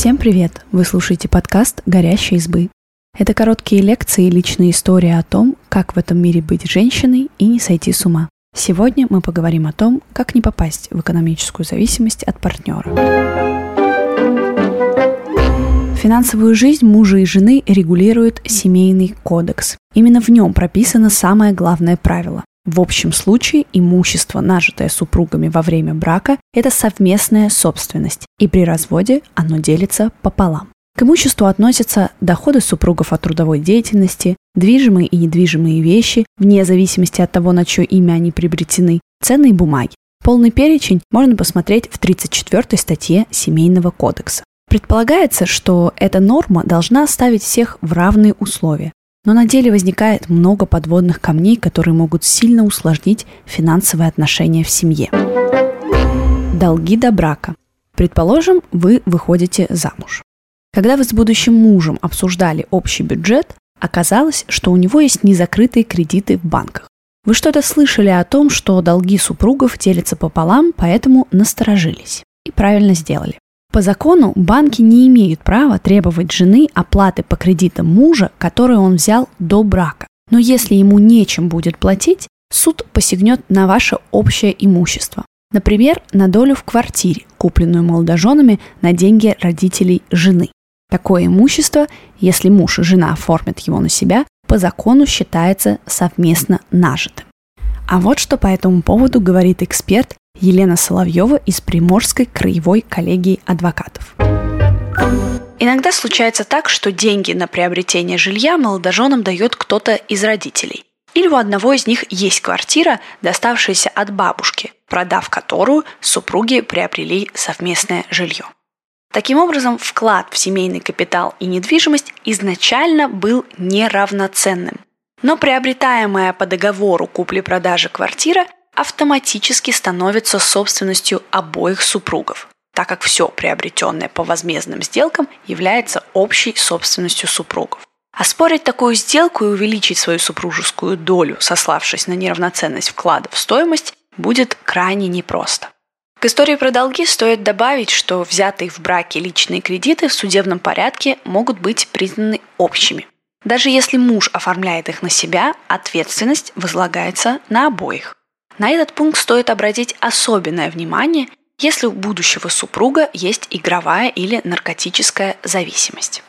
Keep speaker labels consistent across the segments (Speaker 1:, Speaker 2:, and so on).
Speaker 1: Всем привет! Вы слушаете подкаст «Горящие избы». Это короткие лекции и личные истории о том, как в этом мире быть женщиной и не сойти с ума. Сегодня мы поговорим о том, как не попасть в экономическую зависимость от партнера. Финансовую жизнь мужа и жены регулирует семейный кодекс. Именно в нем прописано самое главное правило. В общем случае имущество, нажитое супругами во время брака, это совместная собственность, и при разводе оно делится пополам. К имуществу относятся доходы супругов от трудовой деятельности, движимые и недвижимые вещи, вне зависимости от того, на чье имя они приобретены, ценные бумаги. Полный перечень можно посмотреть в 34 статье Семейного кодекса. Предполагается, что эта норма должна ставить всех в равные условия, но на деле возникает много подводных камней, которые могут сильно усложнить финансовые отношения в семье. Долги до брака. Предположим, вы выходите замуж. Когда вы с будущим мужем обсуждали общий бюджет, оказалось, что у него есть незакрытые кредиты в банках. Вы что-то слышали о том, что долги супругов делятся пополам, поэтому насторожились. И правильно сделали. По закону банки не имеют права требовать жены оплаты по кредитам мужа, которые он взял до брака. Но если ему нечем будет платить, суд посягнет на ваше общее имущество. Например, на долю в квартире, купленную молодоженами на деньги родителей жены. Такое имущество, если муж и жена оформят его на себя, по закону считается совместно нажитым. А вот что по этому поводу говорит эксперт Елена Соловьева из Приморской краевой коллегии адвокатов.
Speaker 2: Иногда случается так, что деньги на приобретение жилья молодоженам дает кто-то из родителей. Или у одного из них есть квартира, доставшаяся от бабушки, продав которую супруги приобрели совместное жилье. Таким образом, вклад в семейный капитал и недвижимость изначально был неравноценным. Но приобретаемая по договору купли-продажи квартира автоматически становится собственностью обоих супругов, так как все приобретенное по возмездным сделкам является общей собственностью супругов. Оспорить такую сделку и увеличить свою супружескую долю, сославшись на неравноценность вклада в стоимость, будет крайне непросто. К истории про долги стоит добавить, что взятые в браке личные кредиты в судебном порядке могут быть признаны общими. Даже если муж оформляет их на себя, ответственность возлагается на обоих. На этот пункт стоит обратить особенное внимание, если у будущего супруга есть игровая или наркотическая зависимость.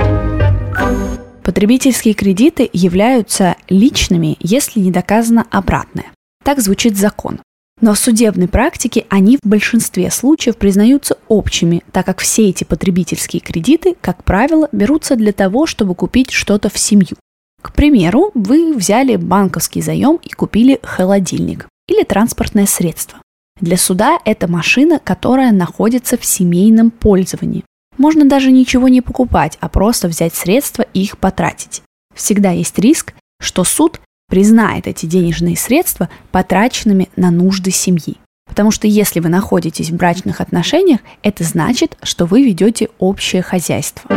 Speaker 1: Потребительские кредиты являются личными, если не доказано обратное. Так звучит закон. Но в судебной практике они в большинстве случаев признаются общими, так как все эти потребительские кредиты, как правило, берутся для того, чтобы купить что-то в семью. К примеру, вы взяли банковский заем и купили холодильник или транспортное средство. Для суда это машина, которая находится в семейном пользовании. Можно даже ничего не покупать, а просто взять средства и их потратить. Всегда есть риск, что суд признает эти денежные средства потраченными на нужды семьи. Потому что если вы находитесь в брачных отношениях, это значит, что вы ведете общее хозяйство.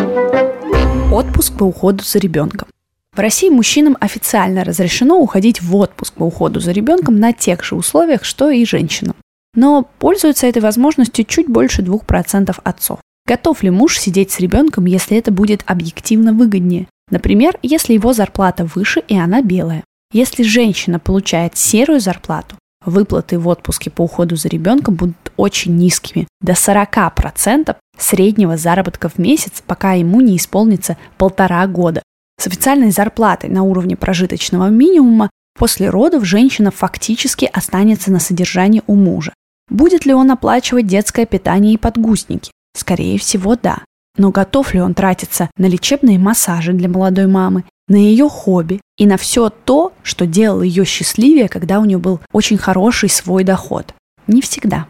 Speaker 1: Отпуск по уходу за ребенком. В России мужчинам официально разрешено уходить в отпуск по уходу за ребенком на тех же условиях, что и женщинам. Но пользуются этой возможностью чуть больше 2% отцов. Готов ли муж сидеть с ребенком, если это будет объективно выгоднее? Например, если его зарплата выше и она белая. Если женщина получает серую зарплату, выплаты в отпуске по уходу за ребенком будут очень низкими, до 40% среднего заработка в месяц, пока ему не исполнится полтора года. С официальной зарплатой на уровне прожиточного минимума после родов женщина фактически останется на содержании у мужа. Будет ли он оплачивать детское питание и подгузники? Скорее всего, да. Но готов ли он тратиться на лечебные массажи для молодой мамы на ее хобби и на все то, что делало ее счастливее, когда у нее был очень хороший свой доход. Не всегда.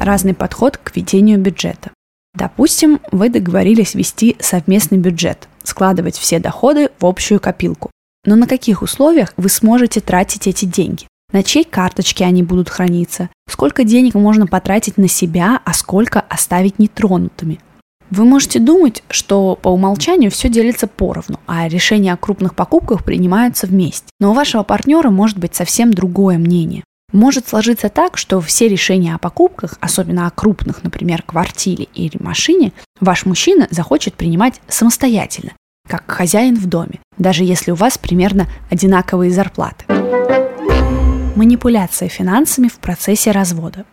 Speaker 1: Разный подход к ведению бюджета. Допустим, вы договорились вести совместный бюджет, складывать все доходы в общую копилку. Но на каких условиях вы сможете тратить эти деньги? На чьей карточке они будут храниться? Сколько денег можно потратить на себя, а сколько оставить нетронутыми? Вы можете думать, что по умолчанию все делится поровну, а решения о крупных покупках принимаются вместе. Но у вашего партнера может быть совсем другое мнение. Может сложиться так, что все решения о покупках, особенно о крупных, например, квартире или машине, ваш мужчина захочет принимать самостоятельно, как хозяин в доме, даже если у вас примерно одинаковые зарплаты. Манипуляция финансами в процессе развода.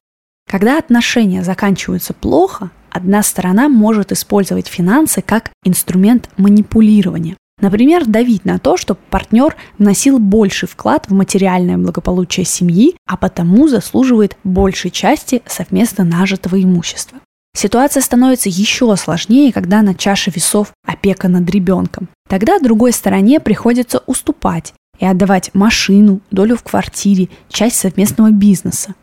Speaker 1: Когда отношения заканчиваются плохо, одна сторона может использовать финансы как инструмент манипулирования. Например, давить на то, чтобы партнер вносил больший вклад в материальное благополучие семьи, а потому заслуживает большей части совместно нажитого имущества. Ситуация становится еще сложнее, когда на чаше весов опека над ребенком. Тогда другой стороне приходится уступать и отдавать машину, долю в квартире, часть совместного бизнеса.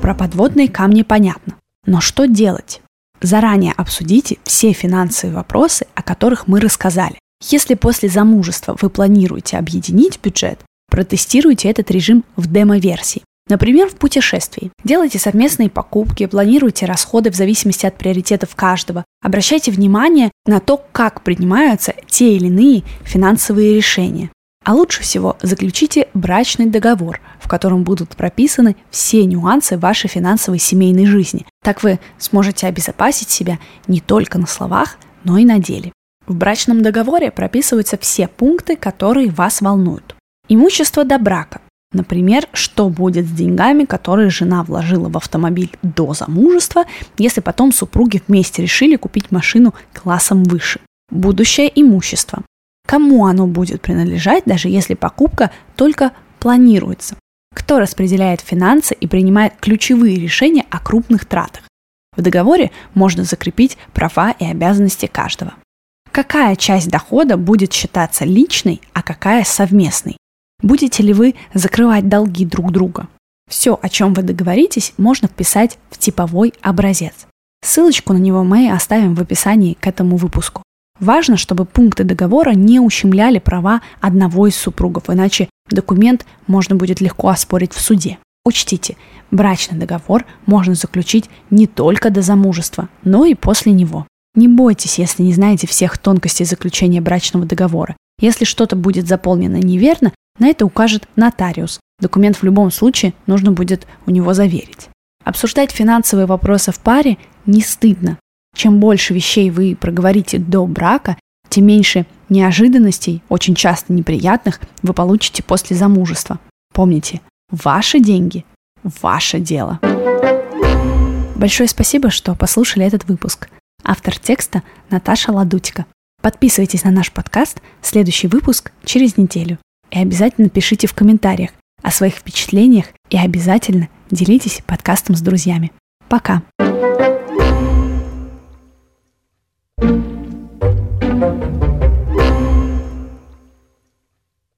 Speaker 1: Про подводные камни понятно. Но что делать? Заранее обсудите все финансовые вопросы, о которых мы рассказали. Если после замужества вы планируете объединить бюджет, протестируйте этот режим в демо-версии. Например, в путешествии. Делайте совместные покупки, планируйте расходы в зависимости от приоритетов каждого. Обращайте внимание на то, как принимаются те или иные финансовые решения. А лучше всего заключите брачный договор, в котором будут прописаны все нюансы вашей финансовой семейной жизни. Так вы сможете обезопасить себя не только на словах, но и на деле. В брачном договоре прописываются все пункты, которые вас волнуют. Имущество до брака. Например, что будет с деньгами, которые жена вложила в автомобиль до замужества, если потом супруги вместе решили купить машину классом выше. Будущее имущество. Кому оно будет принадлежать, даже если покупка только планируется? Кто распределяет финансы и принимает ключевые решения о крупных тратах? В договоре можно закрепить права и обязанности каждого. Какая часть дохода будет считаться личной, а какая совместной? Будете ли вы закрывать долги друг друга? Все, о чем вы договоритесь, можно вписать в типовой образец. Ссылочку на него мы оставим в описании к этому выпуску. Важно, чтобы пункты договора не ущемляли права одного из супругов, иначе документ можно будет легко оспорить в суде. Учтите, брачный договор можно заключить не только до замужества, но и после него. Не бойтесь, если не знаете всех тонкостей заключения брачного договора. Если что-то будет заполнено неверно, на это укажет нотариус. Документ в любом случае нужно будет у него заверить. Обсуждать финансовые вопросы в паре не стыдно. Чем больше вещей вы проговорите до брака, тем меньше неожиданностей, очень часто неприятных, вы получите после замужества. Помните, ваши деньги – ваше дело. Большое спасибо, что послушали этот выпуск. Автор текста Наташа Ладутика. Подписывайтесь на наш подкаст. Следующий выпуск через неделю. И обязательно пишите в комментариях о своих впечатлениях и обязательно делитесь подкастом с друзьями. Пока! thank you